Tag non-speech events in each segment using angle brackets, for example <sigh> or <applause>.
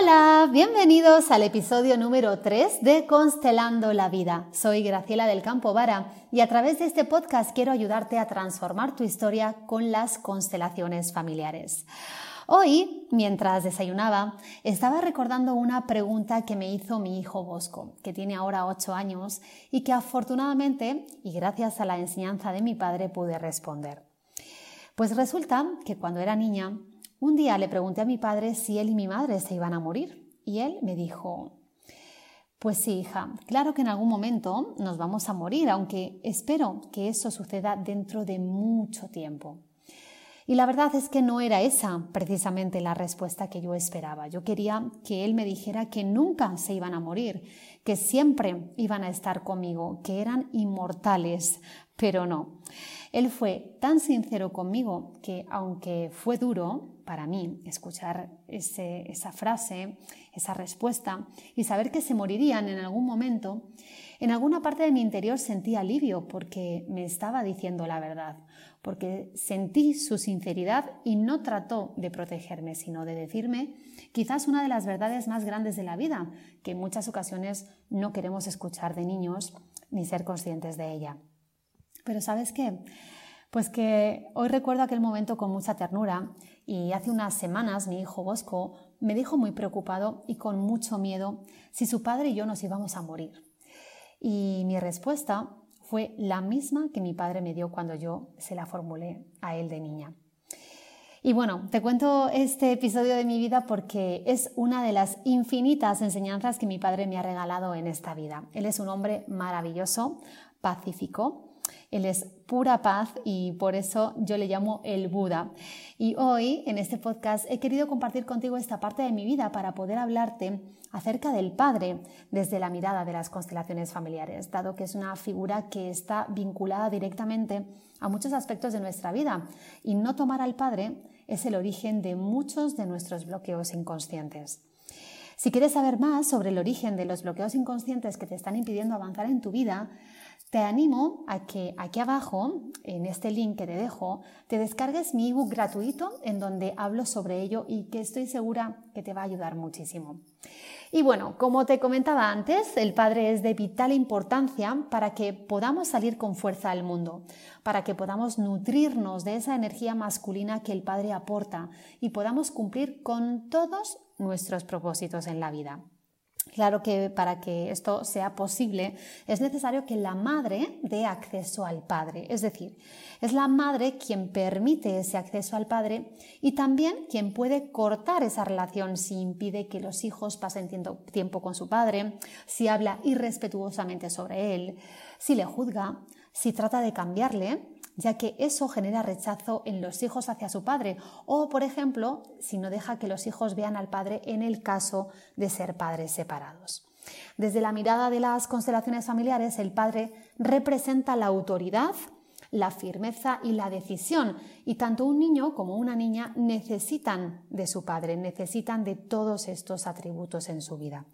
Hola, bienvenidos al episodio número 3 de Constelando la Vida. Soy Graciela del Campo Vara y a través de este podcast quiero ayudarte a transformar tu historia con las constelaciones familiares. Hoy, mientras desayunaba, estaba recordando una pregunta que me hizo mi hijo Bosco, que tiene ahora 8 años y que afortunadamente, y gracias a la enseñanza de mi padre, pude responder. Pues resulta que cuando era niña, un día le pregunté a mi padre si él y mi madre se iban a morir y él me dijo, pues sí, hija, claro que en algún momento nos vamos a morir, aunque espero que eso suceda dentro de mucho tiempo. Y la verdad es que no era esa precisamente la respuesta que yo esperaba. Yo quería que él me dijera que nunca se iban a morir, que siempre iban a estar conmigo, que eran inmortales, pero no. Él fue tan sincero conmigo que aunque fue duro, para mí escuchar esa frase, esa respuesta y saber que se morirían en algún momento, en alguna parte de mi interior sentí alivio porque me estaba diciendo la verdad, porque sentí su sinceridad y no trató de protegerme, sino de decirme quizás una de las verdades más grandes de la vida, que en muchas ocasiones no queremos escuchar de niños ni ser conscientes de ella. Pero ¿sabes qué? Pues que hoy recuerdo aquel momento con mucha ternura y hace unas semanas mi hijo Bosco me dijo muy preocupado y con mucho miedo si su padre y yo nos íbamos a morir. Y mi respuesta fue la misma que mi padre me dio cuando yo se la formulé a él de niña. Y bueno, te cuento este episodio de mi vida porque es una de las infinitas enseñanzas que mi padre me ha regalado en esta vida. Él es un hombre maravilloso, pacífico, él es pura paz y por eso yo le llamo el Buda. Y hoy en este podcast he querido compartir contigo esta parte de mi vida para poder hablarte acerca del Padre desde la mirada de las constelaciones familiares, dado que es una figura que está vinculada directamente a muchos aspectos de nuestra vida y no tomar al Padre es el origen de muchos de nuestros bloqueos inconscientes. Si quieres saber más sobre el origen de los bloqueos inconscientes que te están impidiendo avanzar en tu vida, te animo a que aquí abajo, en este link que te dejo, te descargues mi ebook gratuito en donde hablo sobre ello y que estoy segura que te va a ayudar muchísimo. Y bueno, como te comentaba antes, el Padre es de vital importancia para que podamos salir con fuerza al mundo, para que podamos nutrirnos de esa energía masculina que el Padre aporta y podamos cumplir con todos nuestros propósitos en la vida. Claro que para que esto sea posible es necesario que la madre dé acceso al padre, es decir, es la madre quien permite ese acceso al padre y también quien puede cortar esa relación si impide que los hijos pasen tiempo con su padre, si habla irrespetuosamente sobre él, si le juzga, si trata de cambiarle ya que eso genera rechazo en los hijos hacia su padre o, por ejemplo, si no deja que los hijos vean al padre en el caso de ser padres separados. Desde la mirada de las constelaciones familiares, el padre representa la autoridad, la firmeza y la decisión. Y tanto un niño como una niña necesitan de su padre, necesitan de todos estos atributos en su vida.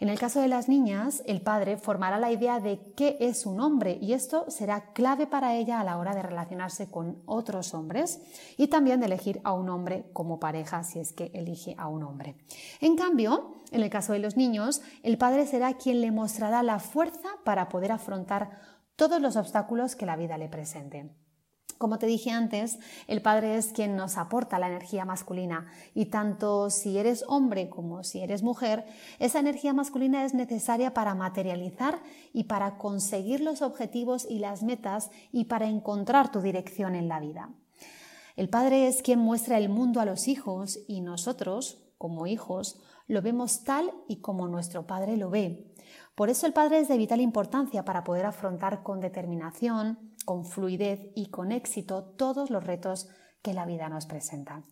En el caso de las niñas, el padre formará la idea de qué es un hombre y esto será clave para ella a la hora de relacionarse con otros hombres y también de elegir a un hombre como pareja si es que elige a un hombre. En cambio, en el caso de los niños, el padre será quien le mostrará la fuerza para poder afrontar todos los obstáculos que la vida le presente. Como te dije antes, el padre es quien nos aporta la energía masculina y tanto si eres hombre como si eres mujer, esa energía masculina es necesaria para materializar y para conseguir los objetivos y las metas y para encontrar tu dirección en la vida. El padre es quien muestra el mundo a los hijos y nosotros, como hijos, lo vemos tal y como nuestro padre lo ve. Por eso el padre es de vital importancia para poder afrontar con determinación, con fluidez y con éxito todos los retos que la vida nos presenta.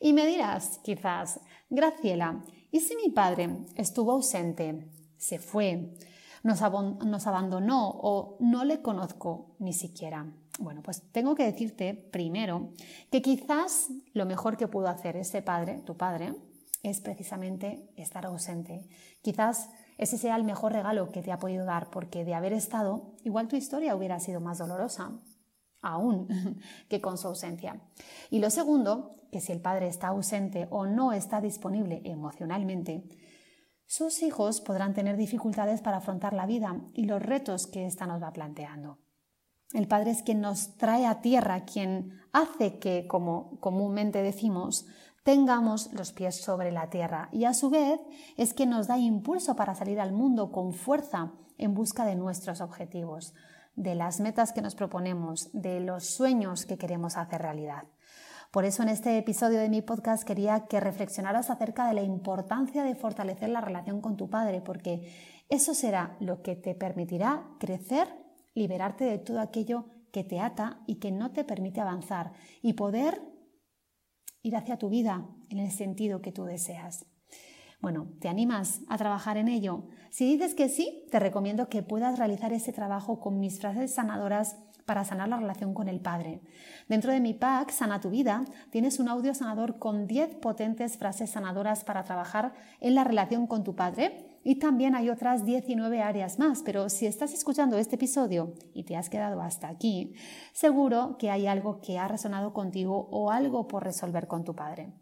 Y me dirás, quizás, Graciela, ¿y si mi padre estuvo ausente, se fue, nos, nos abandonó o no le conozco ni siquiera. Bueno, pues tengo que decirte primero que quizás lo mejor que pudo hacer ese padre, tu padre, es precisamente estar ausente. Quizás ese sea el mejor regalo que te ha podido dar, porque de haber estado, igual tu historia hubiera sido más dolorosa, aún, <laughs> que con su ausencia. Y lo segundo, que si el padre está ausente o no está disponible emocionalmente, sus hijos podrán tener dificultades para afrontar la vida y los retos que ésta nos va planteando. El Padre es quien nos trae a tierra, quien hace que, como comúnmente decimos, tengamos los pies sobre la tierra y a su vez es quien nos da impulso para salir al mundo con fuerza en busca de nuestros objetivos, de las metas que nos proponemos, de los sueños que queremos hacer realidad. Por eso en este episodio de mi podcast quería que reflexionaras acerca de la importancia de fortalecer la relación con tu padre, porque eso será lo que te permitirá crecer, liberarte de todo aquello que te ata y que no te permite avanzar y poder ir hacia tu vida en el sentido que tú deseas. Bueno, ¿te animas a trabajar en ello? Si dices que sí, te recomiendo que puedas realizar ese trabajo con mis frases sanadoras para sanar la relación con el Padre. Dentro de mi pack Sana tu vida tienes un audio sanador con 10 potentes frases sanadoras para trabajar en la relación con tu Padre y también hay otras 19 áreas más, pero si estás escuchando este episodio y te has quedado hasta aquí, seguro que hay algo que ha resonado contigo o algo por resolver con tu Padre.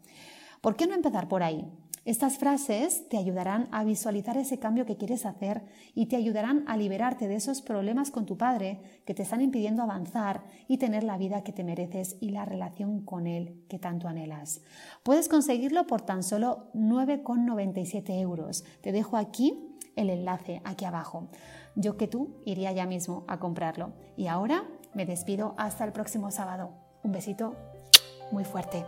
¿Por qué no empezar por ahí? Estas frases te ayudarán a visualizar ese cambio que quieres hacer y te ayudarán a liberarte de esos problemas con tu padre que te están impidiendo avanzar y tener la vida que te mereces y la relación con él que tanto anhelas. Puedes conseguirlo por tan solo 9,97 euros. Te dejo aquí el enlace, aquí abajo. Yo que tú iría ya mismo a comprarlo. Y ahora me despido hasta el próximo sábado. Un besito muy fuerte.